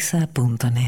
www.javiermisa.net.